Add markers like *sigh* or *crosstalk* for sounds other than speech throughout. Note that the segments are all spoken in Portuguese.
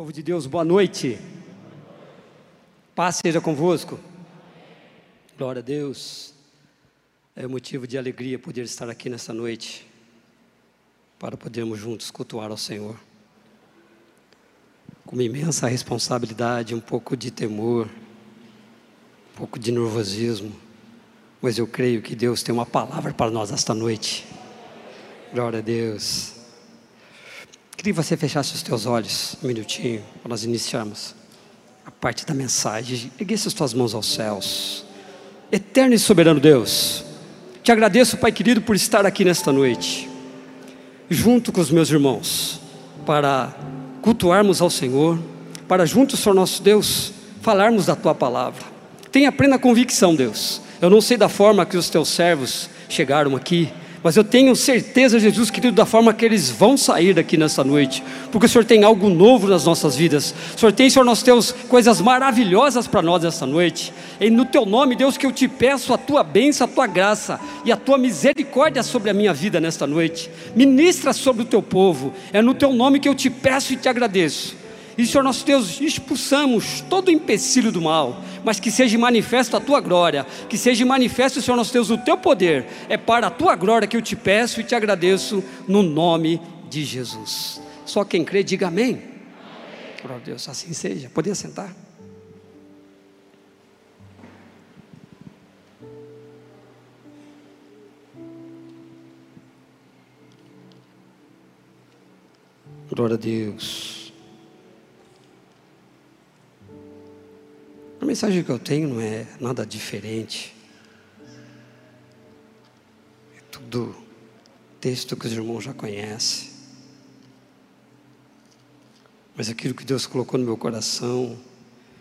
Povo de Deus, boa noite. Paz seja convosco. Glória a Deus. É motivo de alegria poder estar aqui nessa noite para podermos juntos cultuar ao Senhor. Com uma imensa responsabilidade, um pouco de temor, um pouco de nervosismo, mas eu creio que Deus tem uma palavra para nós esta noite. Glória a Deus. Queria que você fechasse os teus olhos um minutinho para nós iniciarmos a parte da mensagem. Erguesse as tuas mãos aos céus. Eterno e soberano Deus, te agradeço, Pai querido, por estar aqui nesta noite, junto com os meus irmãos, para cultuarmos ao Senhor, para juntos, Senhor nosso Deus, falarmos da tua palavra. Tenha plena convicção, Deus. Eu não sei da forma que os teus servos chegaram aqui, mas eu tenho certeza, Jesus querido, da forma que eles vão sair daqui nessa noite, porque o Senhor tem algo novo nas nossas vidas. O Senhor tem, Senhor, nós temos coisas maravilhosas para nós esta noite. E no teu nome, Deus, que eu te peço a tua bênção, a tua graça e a tua misericórdia sobre a minha vida nesta noite. Ministra sobre o teu povo. É no teu nome que eu te peço e te agradeço. E, Senhor nosso Deus, expulsamos todo o empecilho do mal, mas que seja manifesto a tua glória, que seja manifesto, Senhor nosso Deus, o teu poder. É para a tua glória que eu te peço e te agradeço no nome de Jesus. Só quem crê, diga amém. Glória a Deus, assim seja. Podia sentar. Glória a Deus. A mensagem que eu tenho não é nada diferente. É tudo texto que os irmãos já conhecem. Mas aquilo que Deus colocou no meu coração,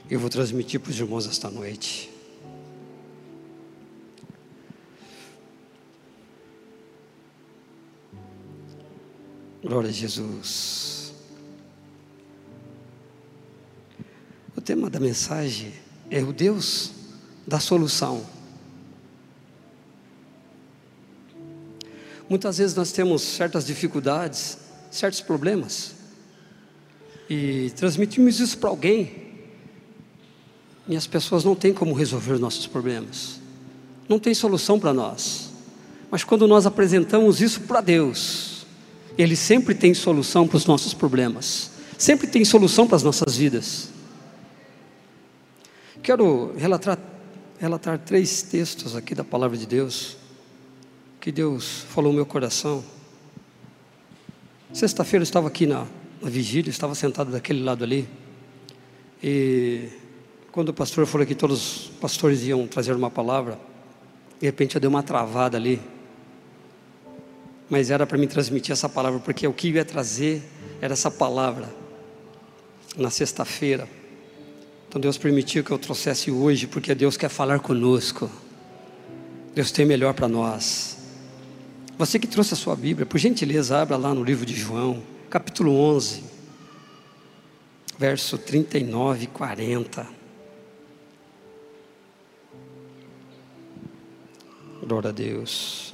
eu vou transmitir para os irmãos esta noite. Glória a Jesus. O tema da mensagem é o Deus da solução. Muitas vezes nós temos certas dificuldades, certos problemas, e transmitimos isso para alguém, e as pessoas não têm como resolver os nossos problemas, não tem solução para nós. Mas quando nós apresentamos isso para Deus, Ele sempre tem solução para os nossos problemas, sempre tem solução para as nossas vidas. Quero relatar, relatar três textos aqui da palavra de Deus, que Deus falou no meu coração. Sexta-feira eu estava aqui na, na vigília, estava sentado daquele lado ali, e quando o pastor falou que todos os pastores iam trazer uma palavra, de repente eu dei uma travada ali, mas era para me transmitir essa palavra, porque o que eu ia trazer era essa palavra na sexta-feira. Então Deus permitiu que eu trouxesse hoje, porque Deus quer falar conosco. Deus tem melhor para nós. Você que trouxe a sua Bíblia, por gentileza, abra lá no livro de João, capítulo 11, verso 39 e 40. Glória a Deus.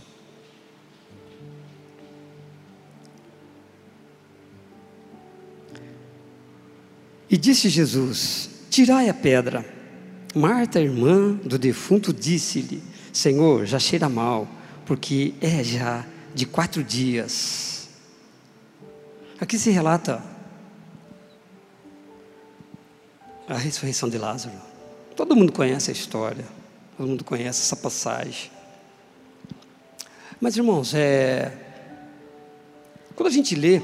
E disse Jesus: Tirai a pedra. Marta, irmã do defunto, disse-lhe: Senhor, já cheira mal, porque é já de quatro dias. Aqui se relata a ressurreição de Lázaro. Todo mundo conhece a história, todo mundo conhece essa passagem. Mas, irmãos, é... quando a gente lê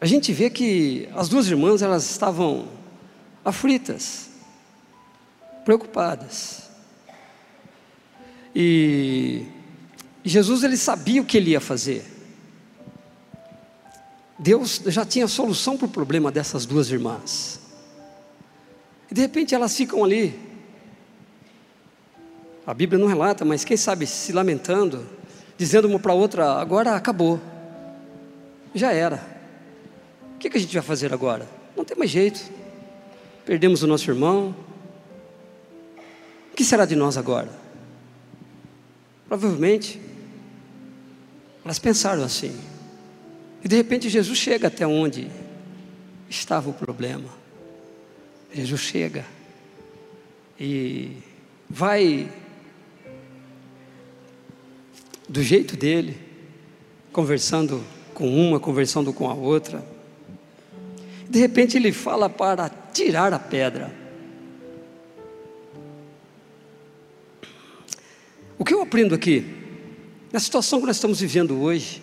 a gente vê que as duas irmãs elas estavam aflitas, preocupadas. E Jesus ele sabia o que ele ia fazer. Deus já tinha solução para o problema dessas duas irmãs. E de repente elas ficam ali. A Bíblia não relata, mas quem sabe se lamentando, dizendo uma para a outra: agora acabou, já era. O que, que a gente vai fazer agora? Não tem mais jeito. Perdemos o nosso irmão. O que será de nós agora? Provavelmente, elas pensaram assim. E de repente Jesus chega até onde estava o problema. Jesus chega e vai do jeito dele, conversando com uma, conversando com a outra. De repente ele fala para tirar a pedra. O que eu aprendo aqui? Na situação que nós estamos vivendo hoje,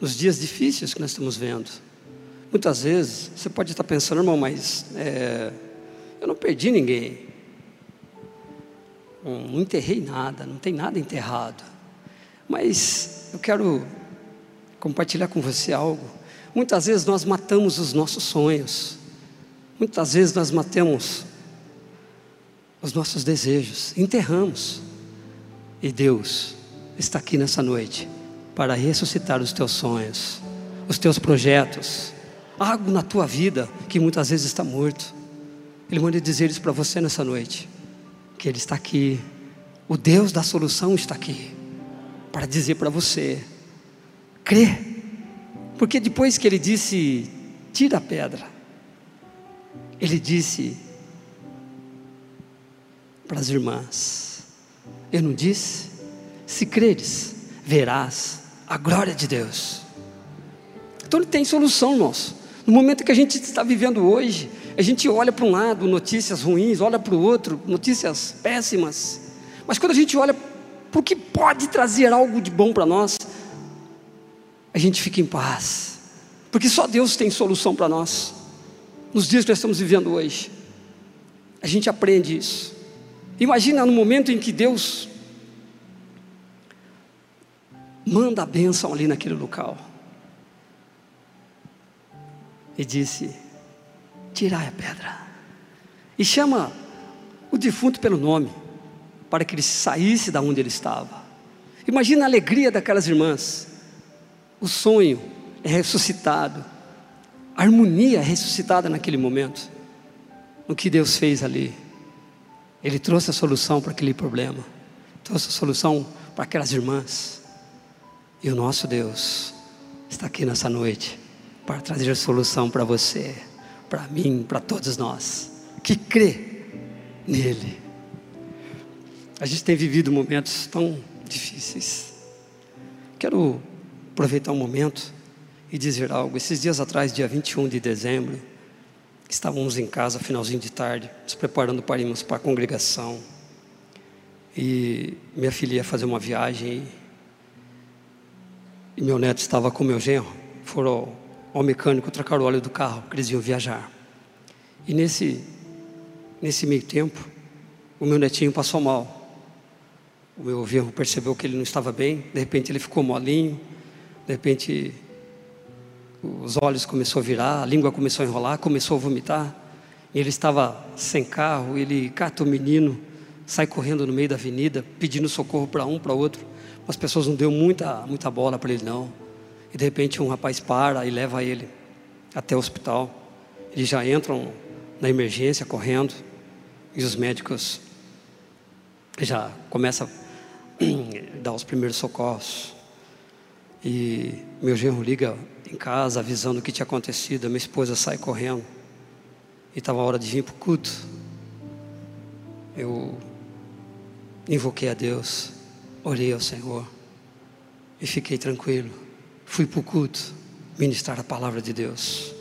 nos dias difíceis que nós estamos vendo, muitas vezes você pode estar pensando, irmão, mas é, eu não perdi ninguém, não enterrei nada, não tem nada enterrado. Mas eu quero compartilhar com você algo. Muitas vezes nós matamos os nossos sonhos, muitas vezes nós matamos os nossos desejos, enterramos. E Deus está aqui nessa noite para ressuscitar os teus sonhos, os teus projetos, algo na tua vida que muitas vezes está morto. Ele manda dizer isso para você nessa noite, que Ele está aqui, o Deus da solução está aqui, para dizer para você: crê, porque depois que Ele disse, tira a pedra, Ele disse para as irmãs, eu não disse? Se creres, verás a glória de Deus. Então ele tem solução, irmãos. No momento que a gente está vivendo hoje, a gente olha para um lado, notícias ruins, olha para o outro, notícias péssimas. Mas quando a gente olha para o que pode trazer algo de bom para nós, a gente fica em paz. Porque só Deus tem solução para nós. Nos dias que nós estamos vivendo hoje. A gente aprende isso. Imagina no momento em que Deus manda a bênção ali naquele local. E disse: Tirai a pedra. E chama o defunto pelo nome, para que ele saísse da onde ele estava. Imagina a alegria daquelas irmãs. O sonho é ressuscitado. A harmonia é ressuscitada naquele momento. O que Deus fez ali. Ele trouxe a solução para aquele problema, trouxe a solução para aquelas irmãs. E o nosso Deus está aqui nessa noite para trazer a solução para você, para mim, para todos nós que crê nele. A gente tem vivido momentos tão difíceis. Quero aproveitar um momento e dizer algo. Esses dias atrás, dia 21 de dezembro, Estávamos em casa, finalzinho de tarde, nos preparando para irmos para a congregação. E minha filha ia fazer uma viagem e, meu neto estava com meu genro. Foram ao mecânico trocar o óleo do carro, que eles iam viajar. E nesse, nesse meio tempo, o meu netinho passou mal. O meu genro percebeu que ele não estava bem, de repente ele ficou molinho, de repente os olhos começou a virar, a língua começou a enrolar, começou a vomitar. Ele estava sem carro, ele cata o menino, sai correndo no meio da avenida, pedindo socorro para um, para outro. As pessoas não deu muita, muita bola para ele não. E de repente um rapaz para e leva ele até o hospital. Eles já entram na emergência correndo e os médicos já começam a *clears throat* dar os primeiros socorros. E meu genro liga em casa, avisando o que tinha acontecido. Minha esposa sai correndo. E estava a hora de vir para o culto. Eu invoquei a Deus, orei ao Senhor e fiquei tranquilo. Fui para o culto, ministrar a palavra de Deus.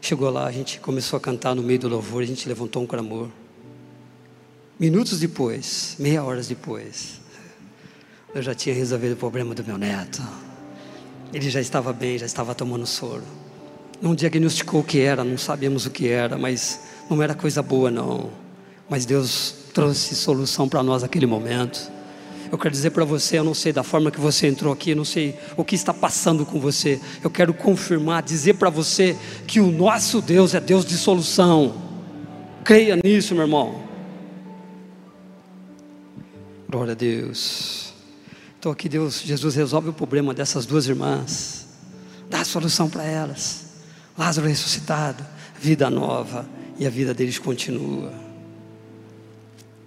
Chegou lá, a gente começou a cantar no meio do louvor, a gente levantou um clamor. Minutos depois, meia hora depois, eu já tinha resolvido o problema do meu neto. Ele já estava bem, já estava tomando soro. Não diagnosticou o que era, não sabíamos o que era, mas não era coisa boa, não. Mas Deus trouxe solução para nós naquele momento. Eu quero dizer para você, eu não sei da forma que você entrou aqui, eu não sei o que está passando com você. Eu quero confirmar, dizer para você que o nosso Deus é Deus de solução. Creia nisso, meu irmão. Glória a Deus. Então aqui Deus, Jesus resolve o problema dessas duas irmãs, dá a solução para elas. Lázaro ressuscitado, vida nova, e a vida deles continua.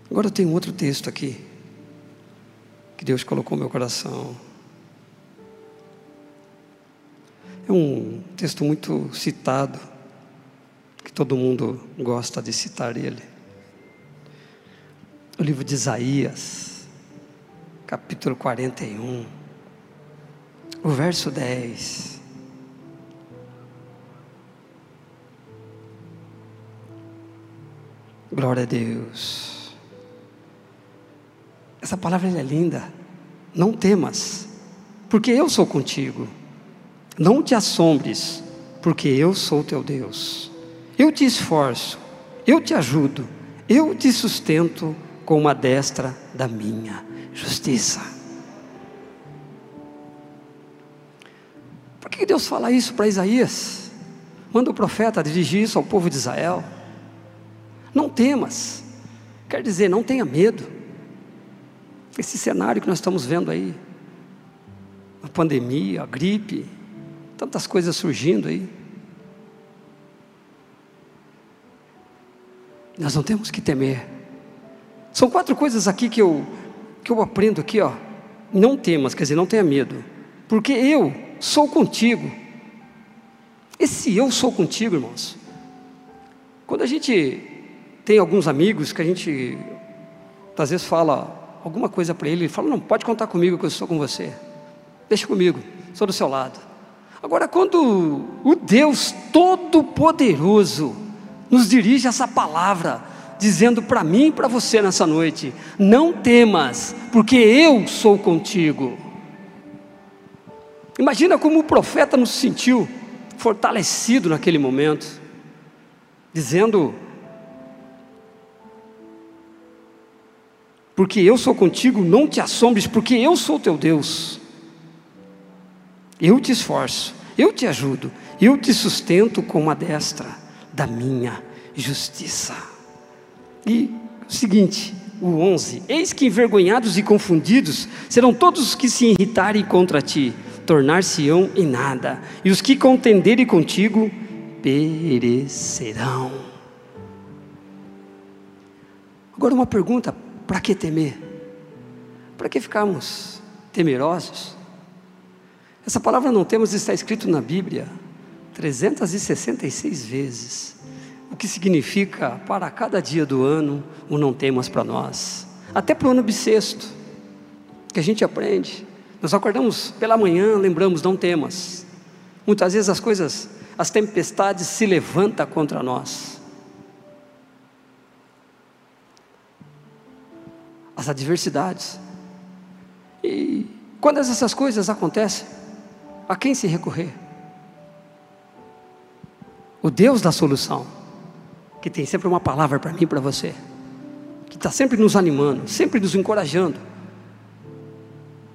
Agora eu tenho outro texto aqui, que Deus colocou no meu coração. É um texto muito citado, que todo mundo gosta de citar ele. O livro de Isaías, capítulo 41, o verso 10. Glória a Deus. Essa palavra é linda. Não temas, porque eu sou contigo. Não te assombres, porque eu sou teu Deus. Eu te esforço, eu te ajudo, eu te sustento com uma destra da minha justiça. Por que Deus fala isso para Isaías? Manda o profeta dirigir isso ao povo de Israel. Não temas, quer dizer, não tenha medo. Esse cenário que nós estamos vendo aí, a pandemia, a gripe, tantas coisas surgindo aí. Nós não temos que temer. São quatro coisas aqui que eu, que eu aprendo aqui, ó. Não temas, quer dizer, não tenha medo, porque eu sou contigo. Esse eu sou contigo, irmãos. Quando a gente tem alguns amigos que a gente às vezes fala alguma coisa para ele, ele fala: Não, pode contar comigo que eu estou com você. Deixa comigo, sou do seu lado. Agora, quando o Deus Todo-Poderoso nos dirige essa palavra, dizendo para mim e para você nessa noite: Não temas, porque eu sou contigo. Imagina como o profeta nos sentiu fortalecido naquele momento, dizendo: porque eu sou contigo, não te assombres, porque eu sou teu Deus. Eu te esforço, eu te ajudo, eu te sustento com uma destra da minha justiça. E o seguinte, o 11: Eis que envergonhados e confundidos serão todos os que se irritarem contra ti, tornar-se-ão em nada, e os que contenderem contigo perecerão. Agora uma pergunta: para que temer? Para que ficarmos temerosos? Essa palavra não temos está escrito na Bíblia 366 vezes, que significa para cada dia do ano o não temos para nós, até para o ano bissexto, que a gente aprende. Nós acordamos pela manhã, lembramos, não temas. Muitas vezes as coisas, as tempestades se levantam contra nós. as adversidades. E quando essas coisas acontecem, a quem se recorrer? O Deus da solução, que tem sempre uma palavra para mim e para você, que está sempre nos animando, sempre nos encorajando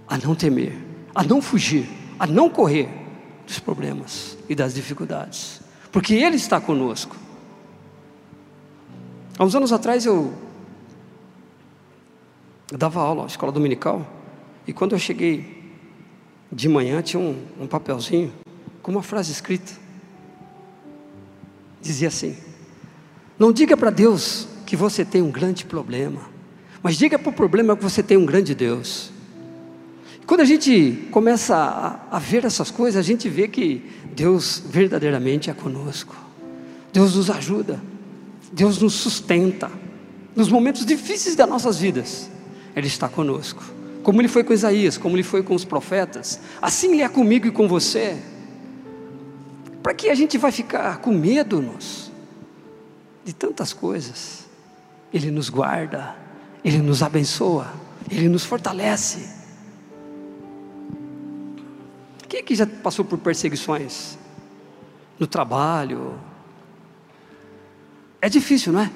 a não temer, a não fugir, a não correr dos problemas e das dificuldades, porque Ele está conosco. Há uns anos atrás eu eu dava aula na escola dominical e quando eu cheguei de manhã tinha um, um papelzinho com uma frase escrita. Dizia assim: Não diga para Deus que você tem um grande problema, mas diga para o problema que você tem um grande Deus. Quando a gente começa a, a, ver essas coisas, a gente vê que Deus verdadeiramente é conosco. Deus nos ajuda, Deus nos sustenta nos momentos difíceis das nossas vidas. Ele está conosco. Como Ele foi com Isaías, como Ele foi com os profetas, assim Ele é comigo e com você. Para que a gente vai ficar com medo, nos, de tantas coisas? Ele nos guarda, Ele nos abençoa, Ele nos fortalece. Quem aqui já passou por perseguições? No trabalho? É difícil, não é?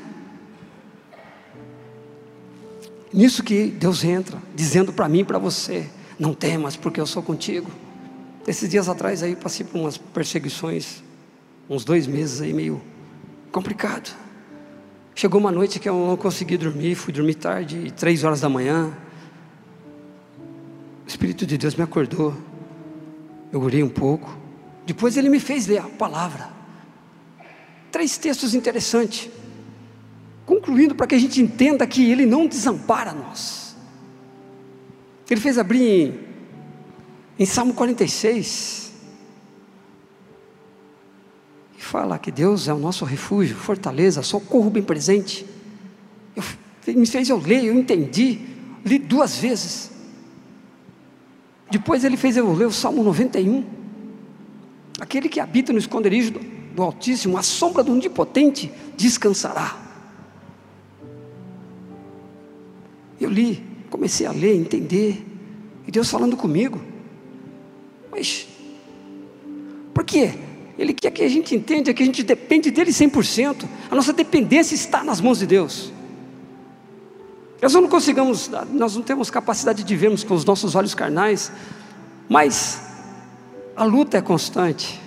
Nisso que Deus entra, dizendo para mim e para você: não temas, porque eu sou contigo. Esses dias atrás aí passei por umas perseguições, uns dois meses aí meio complicado. Chegou uma noite que eu não consegui dormir, fui dormir tarde, três horas da manhã. O Espírito de Deus me acordou. Eu orei um pouco. Depois ele me fez ler a palavra. Três textos interessantes concluindo para que a gente entenda que Ele não desampara nós. Ele fez abrir em, em Salmo 46. Fala que Deus é o nosso refúgio, fortaleza, socorro bem presente. Eu, me fez eu ler, eu entendi, li duas vezes. Depois ele fez eu ler o Salmo 91. Aquele que habita no esconderijo do, do Altíssimo, a sombra do Onipotente, descansará. Eu li, comecei a ler, entender, e Deus falando comigo. Mas, por quê? Ele quer que a gente entenda que a gente depende dele 100%. A nossa dependência está nas mãos de Deus. Nós não conseguimos, nós não temos capacidade de vermos com os nossos olhos carnais, mas a luta é constante.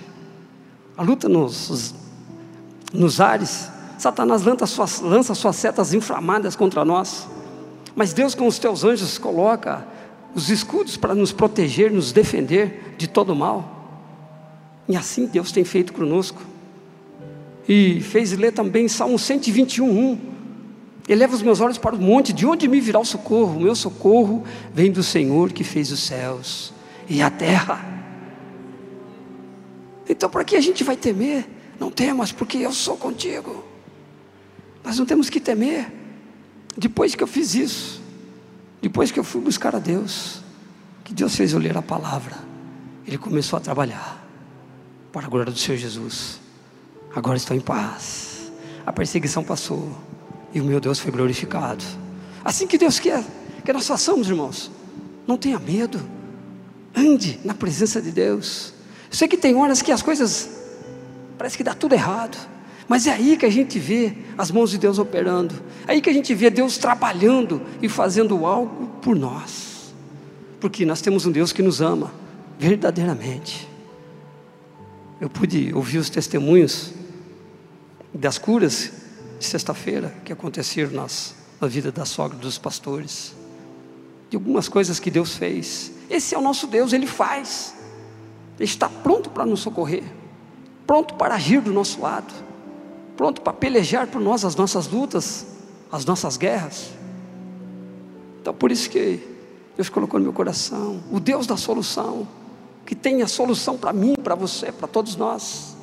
A luta nos, nos ares. Satanás lança suas, lança suas setas inflamadas contra nós. Mas Deus, com os teus anjos, coloca os escudos para nos proteger, nos defender de todo mal. E assim Deus tem feito conosco. E fez ler também Salmo 121, 1. Eleva os meus olhos para o monte, de onde me virá o socorro? O meu socorro vem do Senhor que fez os céus e a terra. Então, para que a gente vai temer? Não temas, porque eu sou contigo. Nós não temos que temer. Depois que eu fiz isso, depois que eu fui buscar a Deus, que Deus fez eu ler a palavra, Ele começou a trabalhar para a glória do Senhor Jesus. Agora estou em paz. A perseguição passou e o meu Deus foi glorificado. Assim que Deus quer que nós façamos, irmãos. Não tenha medo. Ande na presença de Deus. Eu sei que tem horas que as coisas parece que dá tudo errado. Mas é aí que a gente vê as mãos de Deus operando. É aí que a gente vê Deus trabalhando e fazendo algo por nós. Porque nós temos um Deus que nos ama verdadeiramente eu pude ouvir os testemunhos das curas de sexta-feira que aconteceram nas, na vida da sogra dos pastores, de algumas coisas que Deus fez. Esse é o nosso Deus, Ele faz, Ele está pronto para nos socorrer, pronto para agir do nosso lado, pronto para pelejar por nós as nossas lutas, as nossas guerras. Então, por isso que Deus colocou no meu coração, o Deus da solução que tem a solução para mim, para você, para todos nós.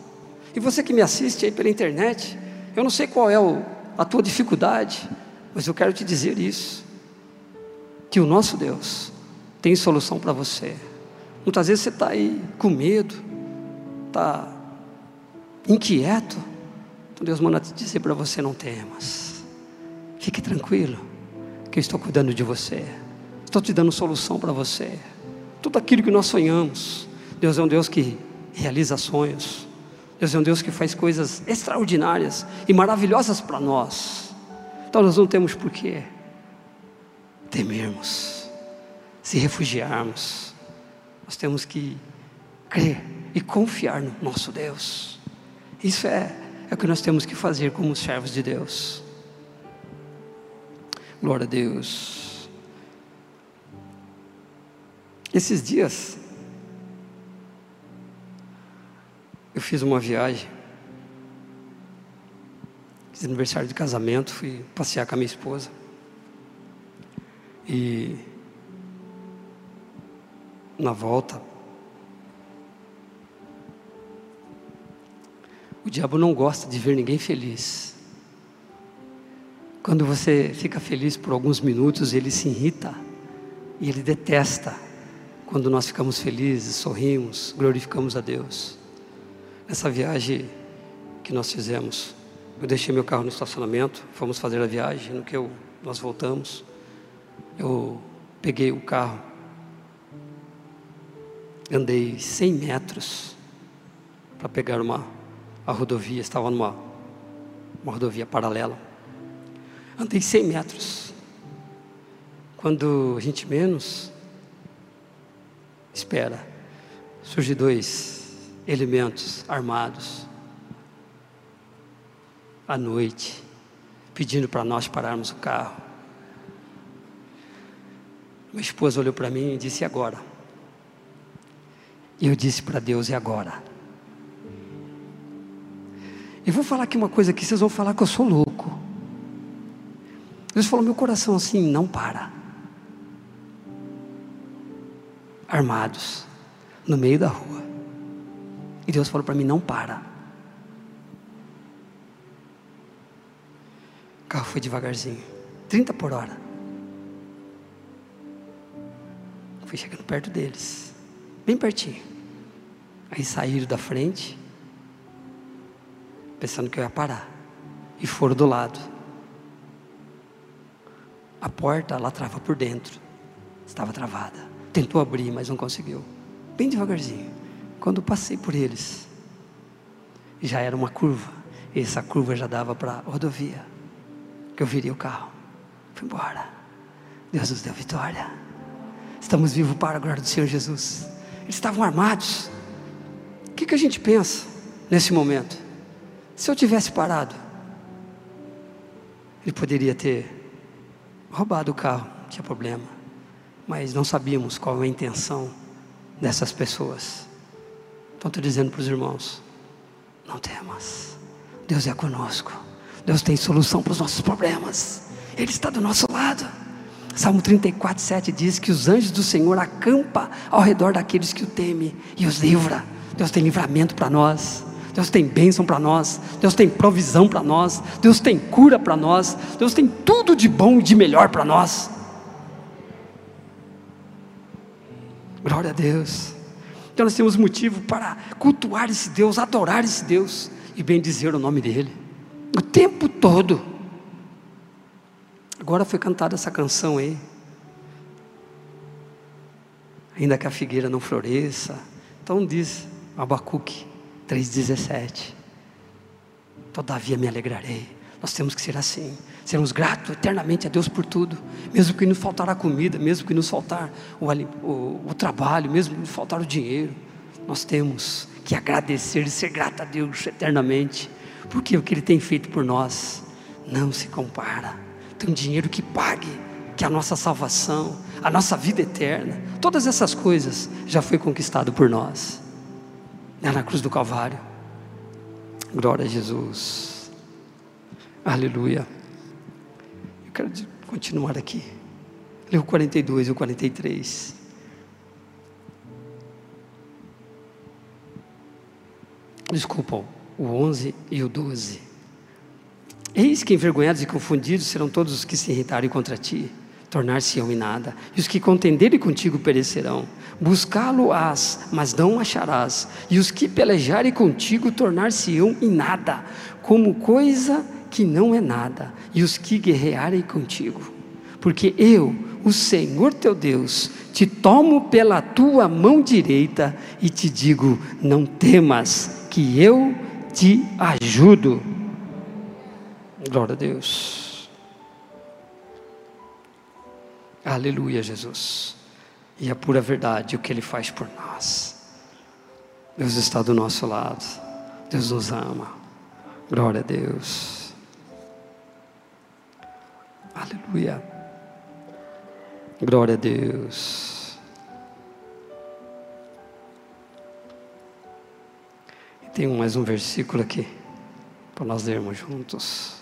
E você que me assiste aí pela internet, eu não sei qual é o, a tua dificuldade, mas eu quero te dizer isso: que o nosso Deus tem solução para você. Muitas vezes você está aí com medo, está inquieto. Então Deus manda te dizer para você: não temas, fique tranquilo, que eu estou cuidando de você, estou te dando solução para você tudo aquilo que nós sonhamos. Deus é um Deus que realiza sonhos. Deus é um Deus que faz coisas extraordinárias e maravilhosas para nós. Então nós não temos por que temermos, se refugiarmos. Nós temos que crer e confiar no nosso Deus. Isso é, é o que nós temos que fazer como servos de Deus. Glória a Deus. Esses dias, eu fiz uma viagem, fiz aniversário de casamento, fui passear com a minha esposa. E na volta, o diabo não gosta de ver ninguém feliz. Quando você fica feliz por alguns minutos, ele se irrita e ele detesta quando nós ficamos felizes, sorrimos, glorificamos a Deus. Essa viagem que nós fizemos, eu deixei meu carro no estacionamento, fomos fazer a viagem, no que eu, nós voltamos, eu peguei o carro, andei 100 metros para pegar uma a rodovia, estava numa uma rodovia paralela. Andei 100 metros. Quando a gente menos espera, surgem dois elementos armados à noite, pedindo para nós pararmos o carro. Minha esposa olhou para mim e disse: e agora? E eu disse para Deus: e agora? Eu vou falar aqui uma coisa que vocês vão falar que eu sou louco. Deus falou: meu coração assim, não para. armados, no meio da rua. E Deus falou para mim: não para. O carro foi devagarzinho, 30 por hora. Fui chegando perto deles, bem pertinho. Aí saíram da frente, pensando que eu ia parar, e foram do lado. A porta lá trava por dentro, estava travada. Tentou abrir, mas não conseguiu. Bem devagarzinho. Quando passei por eles, já era uma curva. E essa curva já dava para a rodovia. Que eu virei o carro. Fui embora. Deus nos deu vitória. Estamos vivos para a glória do Senhor Jesus. Eles estavam armados. O que, que a gente pensa nesse momento? Se eu tivesse parado, ele poderia ter roubado o carro, não tinha problema. Mas não sabíamos qual é a intenção dessas pessoas. Então estou dizendo para os irmãos: não temas, Deus é conosco, Deus tem solução para os nossos problemas. Ele está do nosso lado. Salmo 34, 7 diz que os anjos do Senhor acampam ao redor daqueles que o temem e os livra. Deus tem livramento para nós. Deus tem bênção para nós, Deus tem provisão para nós, Deus tem cura para nós, Deus tem tudo de bom e de melhor para nós. Glória a Deus. Então nós temos motivo para cultuar esse Deus, adorar esse Deus e bendizer o nome dEle, o tempo todo. Agora foi cantada essa canção aí. Ainda que a figueira não floresça. Então diz Abacuque 3,17. Todavia me alegrarei. Nós temos que ser assim. Sermos gratos eternamente a Deus por tudo. Mesmo que nos faltar a comida, mesmo que nos faltar o, o, o trabalho, mesmo que nos faltar o dinheiro. Nós temos que agradecer e ser grato a Deus eternamente. Porque o que Ele tem feito por nós não se compara tem um dinheiro que pague, que a nossa salvação, a nossa vida eterna, todas essas coisas já foi conquistado por nós. É na cruz do Calvário. Glória a Jesus. Aleluia. Eu quero continuar aqui. O 42 e o 43. Desculpa, o 11 e o 12. Eis que envergonhados e confundidos serão todos os que se irritarem contra ti, tornar-se-ão em nada, e os que contenderem contigo perecerão. Buscá-lo-ás, mas não acharás, e os que pelejarem contigo tornar-se-ão em nada, como coisa que não é nada, e os que guerrearem contigo. Porque eu, o Senhor teu Deus, te tomo pela tua mão direita e te digo: não temas, que eu te ajudo. Glória a Deus. Aleluia, Jesus. E a pura verdade, o que Ele faz por nós. Deus está do nosso lado. Deus nos ama. Glória a Deus. Aleluia. Glória a Deus. E tem mais um versículo aqui para nós lermos juntos.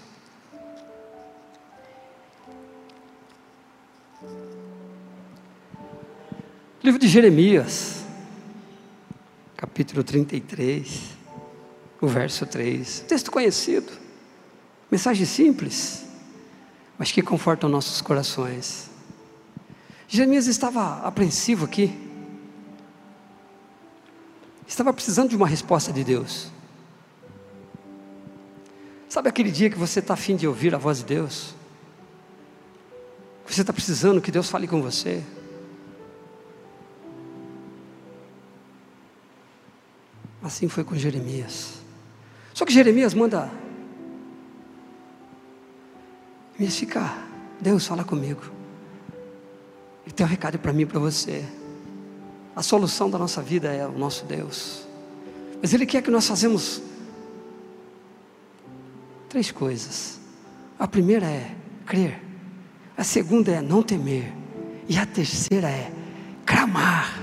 Livro de Jeremias, capítulo 33, o verso 3. Texto conhecido, mensagem simples, mas que conforta os nossos corações. Jeremias estava apreensivo aqui, estava precisando de uma resposta de Deus. Sabe aquele dia que você está afim de ouvir a voz de Deus? Você está precisando que Deus fale com você? Assim foi com Jeremias. Só que Jeremias manda Jeremias ficar. Deus fala comigo. Ele tem um recado para mim e para você. A solução da nossa vida é o nosso Deus. Mas Ele quer que nós façamos três coisas. A primeira é crer. A segunda é não temer. E a terceira é clamar.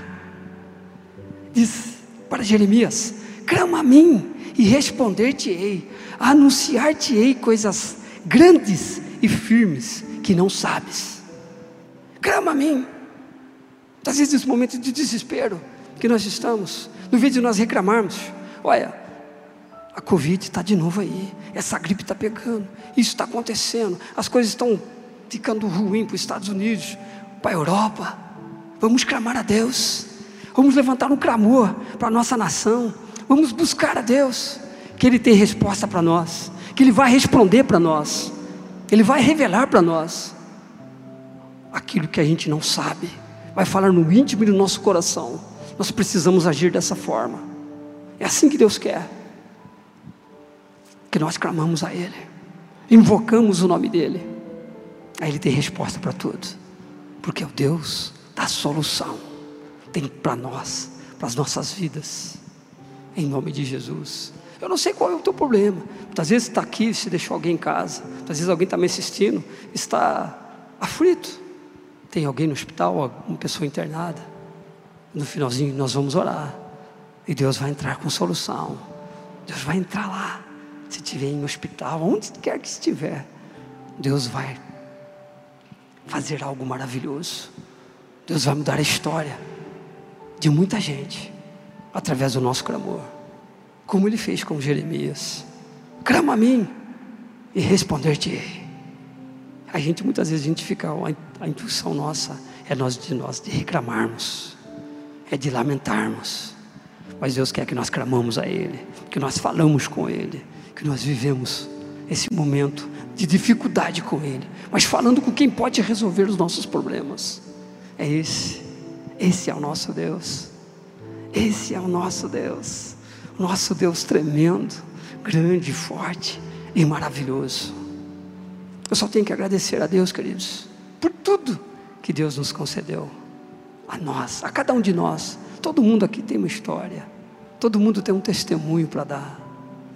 Diz para Jeremias: clama a mim e responder-te-ei, anunciar-te-ei coisas grandes e firmes que não sabes. Clama a mim. Às vezes, nesse momento de desespero que nós estamos, no vídeo nós reclamarmos: olha, A Covid está de novo aí. Essa gripe está pegando. Isso está acontecendo. As coisas estão ficando ruins para os Estados Unidos, para a Europa. Vamos clamar a Deus. Vamos levantar um clamor para a nossa nação. Vamos buscar a Deus. Que Ele tem resposta para nós. Que Ele vai responder para nós. Ele vai revelar para nós aquilo que a gente não sabe. Vai falar no íntimo do nosso coração. Nós precisamos agir dessa forma. É assim que Deus quer. Que nós clamamos a Ele, invocamos o nome dEle. Aí Ele tem resposta para tudo, porque é o Deus da solução. Tem para nós, para as nossas vidas, em nome de Jesus. Eu não sei qual é o teu problema. Muitas vezes está aqui, se deixou alguém em casa. Muitas vezes alguém está me assistindo, está aflito. Tem alguém no hospital, uma pessoa internada. No finalzinho nós vamos orar. E Deus vai entrar com solução. Deus vai entrar lá. Se estiver em hospital, onde quer que estiver, Deus vai fazer algo maravilhoso. Deus vai mudar a história de muita gente através do nosso clamor, como ele fez com Jeremias. Clama a mim e responder-te-ei. A gente muitas vezes a gente fica, a intuição nossa é nós de nós de reclamarmos, é de lamentarmos. Mas Deus quer que nós clamamos a Ele, que nós falamos com Ele, que nós vivemos esse momento de dificuldade com Ele, mas falando com quem pode resolver os nossos problemas. É esse, esse é o nosso Deus, esse é o nosso Deus, nosso Deus tremendo, grande, forte e maravilhoso. Eu só tenho que agradecer a Deus, queridos, por tudo que Deus nos concedeu, a nós, a cada um de nós. Todo mundo aqui tem uma história, todo mundo tem um testemunho para dar,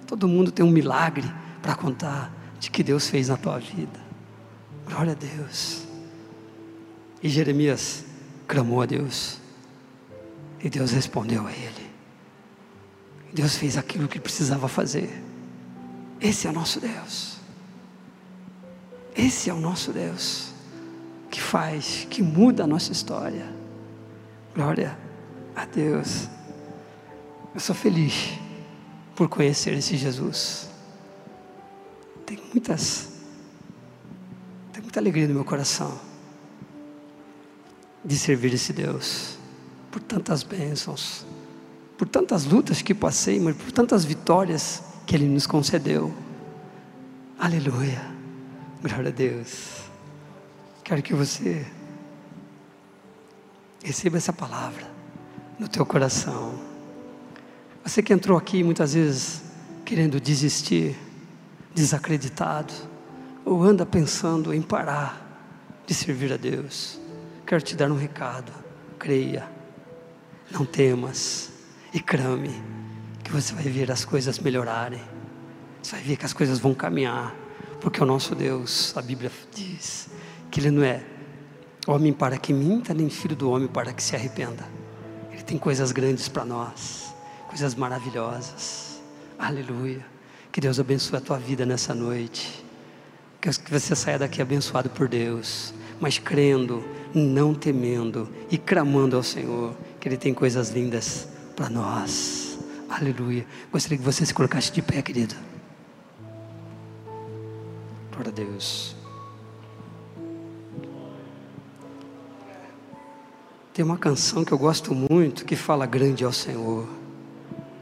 todo mundo tem um milagre para contar de que Deus fez na tua vida. Glória a Deus. E Jeremias clamou a Deus, e Deus respondeu a ele. Deus fez aquilo que precisava fazer. Esse é o nosso Deus. Esse é o nosso Deus que faz, que muda a nossa história. Glória a Deus. Eu sou feliz por conhecer esse Jesus. Tem muitas, tem muita alegria no meu coração de servir esse Deus, por tantas bênçãos, por tantas lutas que passei, mas por tantas vitórias que Ele nos concedeu. Aleluia. Glória a Deus. Quero que você receba essa palavra no teu coração. Você que entrou aqui muitas vezes querendo desistir, desacreditado, ou anda pensando em parar de servir a Deus, quero te dar um recado. Creia, não temas e crame, que você vai ver as coisas melhorarem. Você vai ver que as coisas vão caminhar porque o nosso Deus, a Bíblia diz, que Ele não é homem para que minta, nem filho do homem para que se arrependa. Ele tem coisas grandes para nós, coisas maravilhosas. Aleluia. Que Deus abençoe a tua vida nessa noite. Que você saia daqui abençoado por Deus, mas crendo, não temendo e clamando ao Senhor, que Ele tem coisas lindas para nós. Aleluia. Gostaria que você se colocasse de pé, querido. Glória a Deus. Tem uma canção que eu gosto muito que fala grande ao Senhor.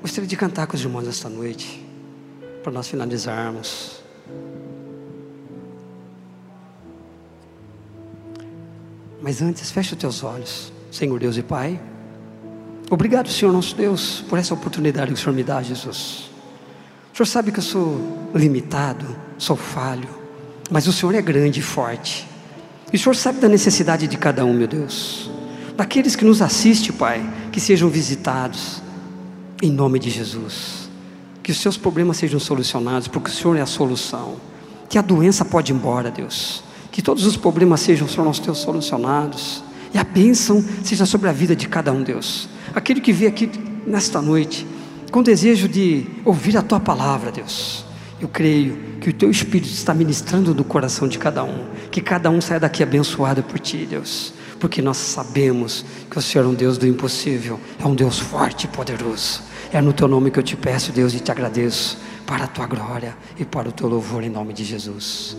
Gostaria de cantar com os irmãos esta noite, para nós finalizarmos. Mas antes, feche os teus olhos, Senhor Deus e Pai. Obrigado, Senhor nosso Deus, por essa oportunidade que o Senhor me dá, Jesus. O Senhor sabe que eu sou limitado, sou falho mas o Senhor é grande e forte. E o Senhor sabe da necessidade de cada um, meu Deus. Daqueles que nos assistem, Pai, que sejam visitados, em nome de Jesus. Que os seus problemas sejam solucionados, porque o Senhor é a solução. Que a doença pode ir embora, Deus. Que todos os problemas sejam, Senhor, nosso Deus, solucionados. E a bênção seja sobre a vida de cada um, Deus. Aquele que veio aqui nesta noite, com desejo de ouvir a Tua palavra, Deus. Eu creio que o teu Espírito está ministrando no coração de cada um. Que cada um saia daqui abençoado por ti, Deus. Porque nós sabemos que o Senhor é um Deus do impossível, é um Deus forte e poderoso. É no teu nome que eu te peço, Deus, e te agradeço. para a tua glória e para o teu louvor em nome de Jesus.